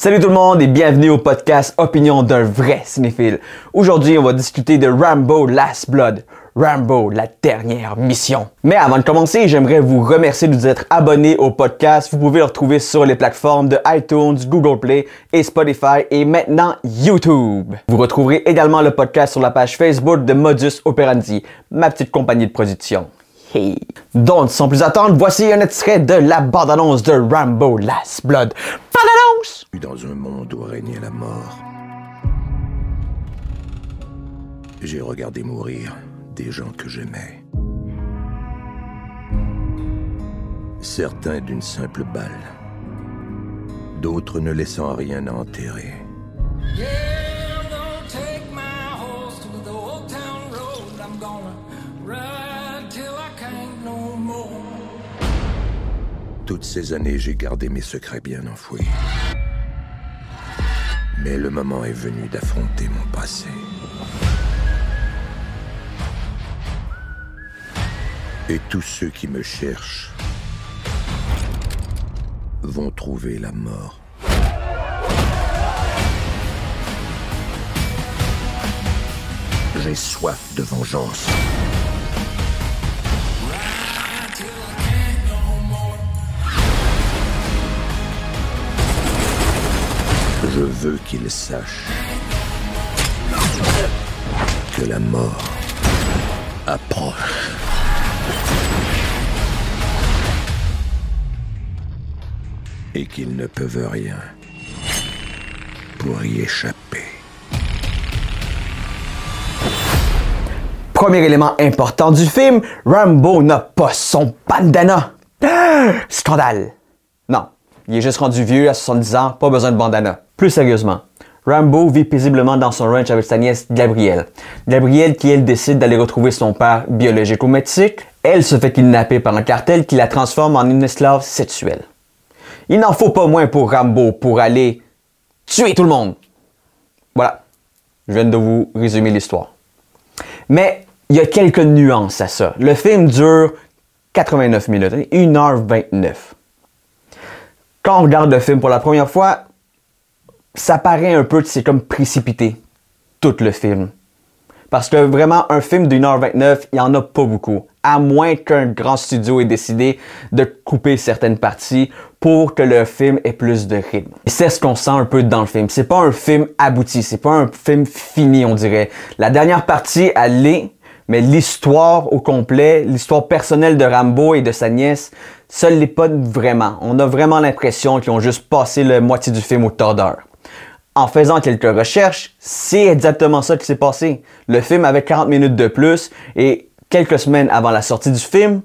Salut tout le monde et bienvenue au podcast Opinion d'un vrai cinéphile. Aujourd'hui, on va discuter de Rambo Last Blood. Rambo, la dernière mission. Mais avant de commencer, j'aimerais vous remercier de vous être abonné au podcast. Vous pouvez le retrouver sur les plateformes de iTunes, Google Play et Spotify et maintenant YouTube. Vous retrouverez également le podcast sur la page Facebook de Modus Operandi, ma petite compagnie de production. Donc, sans plus attendre, voici un extrait de la bande-annonce de Rambo Last Blood. Bande-annonce! Dans un monde où régnait la mort, j'ai regardé mourir des gens que j'aimais. Certains d'une simple balle, d'autres ne laissant rien à enterrer. Yeah, Toutes ces années, j'ai gardé mes secrets bien enfouis. Mais le moment est venu d'affronter mon passé. Et tous ceux qui me cherchent vont trouver la mort. J'ai soif de vengeance. Veux qu'ils sachent que la mort approche. Et qu'ils ne peuvent rien pour y échapper. Premier élément important du film, Rambo n'a pas son bandana. Ah, Scandale. Non, il est juste rendu vieux à 70 ans, pas besoin de bandana. Plus sérieusement, Rambo vit paisiblement dans son ranch avec sa nièce Gabrielle. Gabrielle qui elle décide d'aller retrouver son père biologique au Mexique. Elle se fait kidnapper par un cartel qui la transforme en une esclave sexuelle. Il n'en faut pas moins pour Rambo pour aller tuer tout le monde. Voilà, je viens de vous résumer l'histoire. Mais il y a quelques nuances à ça. Le film dure 89 minutes, 1h29. Quand on regarde le film pour la première fois, ça paraît un peu c'est comme précipité, tout le film. Parce que vraiment, un film d'une heure 29, il n'y en a pas beaucoup. À moins qu'un grand studio ait décidé de couper certaines parties pour que le film ait plus de rythme. Et c'est ce qu'on sent un peu dans le film. C'est pas un film abouti, c'est pas un film fini, on dirait. La dernière partie, elle l'est, mais l'histoire au complet, l'histoire personnelle de Rambo et de sa nièce, ça l'est pas vraiment. On a vraiment l'impression qu'ils ont juste passé la moitié du film au tordeur en faisant quelques recherches, c'est exactement ça qui s'est passé. Le film avait 40 minutes de plus et quelques semaines avant la sortie du film,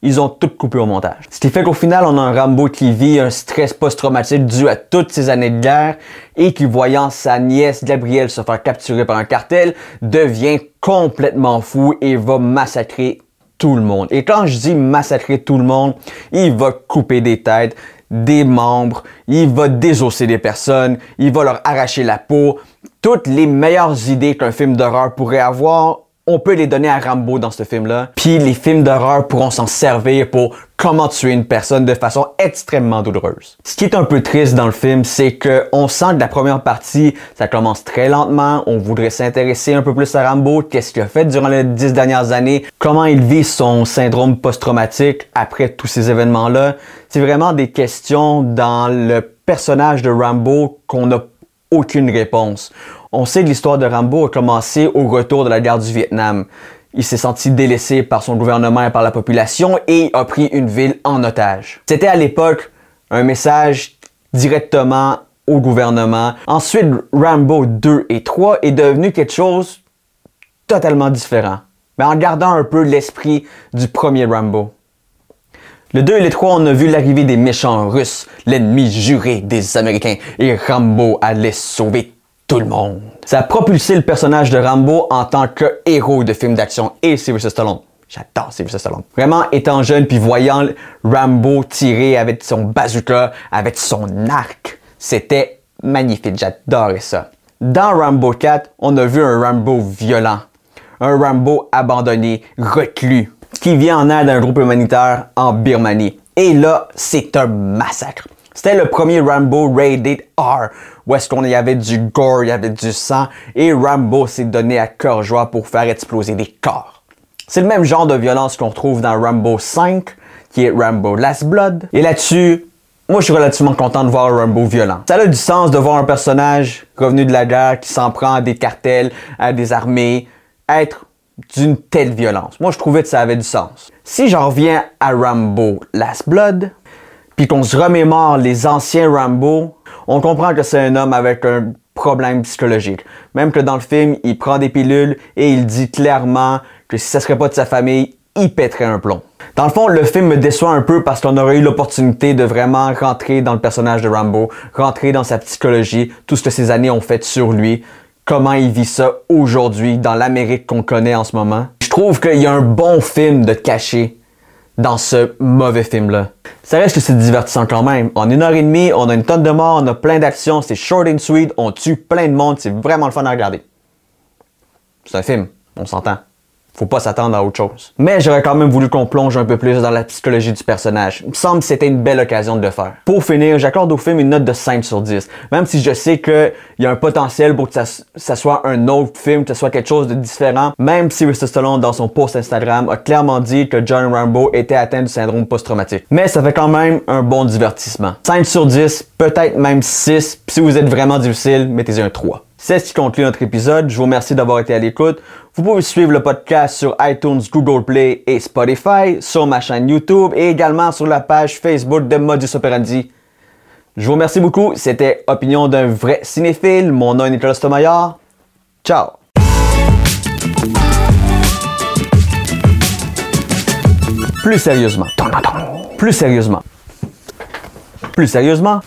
ils ont tout coupé au montage. Ce qui fait qu'au final, on a un Rambo qui vit un stress post-traumatique dû à toutes ces années de guerre et qui, voyant sa nièce Gabrielle se faire capturer par un cartel, devient complètement fou et va massacrer le monde. Et quand je dis massacrer tout le monde, il va couper des têtes, des membres, il va désosser des personnes, il va leur arracher la peau. Toutes les meilleures idées qu'un film d'horreur pourrait avoir, on peut les donner à Rambo dans ce film-là. Puis les films d'horreur pourront s'en servir pour comment tuer une personne de façon extrêmement douloureuse. Ce qui est un peu triste dans le film, c'est que on sent que la première partie, ça commence très lentement, on voudrait s'intéresser un peu plus à Rambo, qu'est-ce qu'il a fait durant les dix dernières années, comment il vit son syndrome post-traumatique après tous ces événements-là. C'est vraiment des questions dans le personnage de Rambo qu'on n'a aucune réponse. On sait que l'histoire de Rambo a commencé au retour de la guerre du Vietnam. Il s'est senti délaissé par son gouvernement et par la population et a pris une ville en otage. C'était à l'époque un message directement au gouvernement. Ensuite, Rambo 2 et 3 est devenu quelque chose totalement différent, mais en gardant un peu l'esprit du premier Rambo. Le 2 et le 3, on a vu l'arrivée des méchants russes, l'ennemi juré des Américains, et Rambo allait sauver Ça a propulsé le personnage de Rambo en tant que héros de film d'action et Sylvester Stallone. J'adore Sylvester Stallone. Vraiment, étant jeune puis voyant Rambo tirer avec son bazooka, avec son arc, c'était magnifique. J'adorais ça. Dans Rambo 4, on a vu un Rambo violent. Un Rambo abandonné, reclus, qui vient en aide à un groupe humanitaire en Birmanie. Et là, c'est un massacre. C'était le premier Rambo rated R, où est-ce qu'on y avait du gore, il y avait du sang, et Rambo s'est donné à cœur joie pour faire exploser des corps. C'est le même genre de violence qu'on retrouve dans Rambo 5, qui est Rambo Last Blood. Et là-dessus, moi je suis relativement content de voir Rambo violent. Ça a du sens de voir un personnage revenu de la guerre qui s'en prend à des cartels, à des armées, être d'une telle violence. Moi je trouvais que ça avait du sens. Si j'en reviens à Rambo Last Blood, puis qu'on se remémore les anciens Rambo, on comprend que c'est un homme avec un problème psychologique. Même que dans le film, il prend des pilules et il dit clairement que si ça serait pas de sa famille, il pèterait un plomb. Dans le fond, le film me déçoit un peu parce qu'on aurait eu l'opportunité de vraiment rentrer dans le personnage de Rambo, rentrer dans sa psychologie, tout ce que ces années ont fait sur lui, comment il vit ça aujourd'hui dans l'Amérique qu'on connaît en ce moment. Je trouve qu'il y a un bon film de caché dans ce mauvais film-là. Ça reste que c'est divertissant quand même? En une heure et demie, on a une tonne de morts, on a plein d'actions, c'est short and sweet, on tue plein de monde, c'est vraiment le fun à regarder. C'est un film, on s'entend. Faut pas s'attendre à autre chose. Mais j'aurais quand même voulu qu'on plonge un peu plus dans la psychologie du personnage. Il me semble que c'était une belle occasion de le faire. Pour finir, j'accorde au film une note de 5 sur 10. Même si je sais qu'il y a un potentiel pour que ça, soit un autre film, que ce soit quelque chose de différent. Même si Sylvester Stallone, dans son post Instagram, a clairement dit que John Rambo était atteint du syndrome post-traumatique. Mais ça fait quand même un bon divertissement. 5 sur 10, peut-être même 6. Puis si vous êtes vraiment difficile, mettez-y un 3. C'est ce qui conclut notre épisode. Je vous remercie d'avoir été à l'écoute. Vous pouvez suivre le podcast sur iTunes, Google Play et Spotify, sur ma chaîne YouTube et également sur la page Facebook de Modus Operandi. Je vous remercie beaucoup. C'était Opinion d'un vrai cinéphile. Mon nom est Nicolas Tomaillard. Ciao! Plus sérieusement. Plus sérieusement. Plus sérieusement.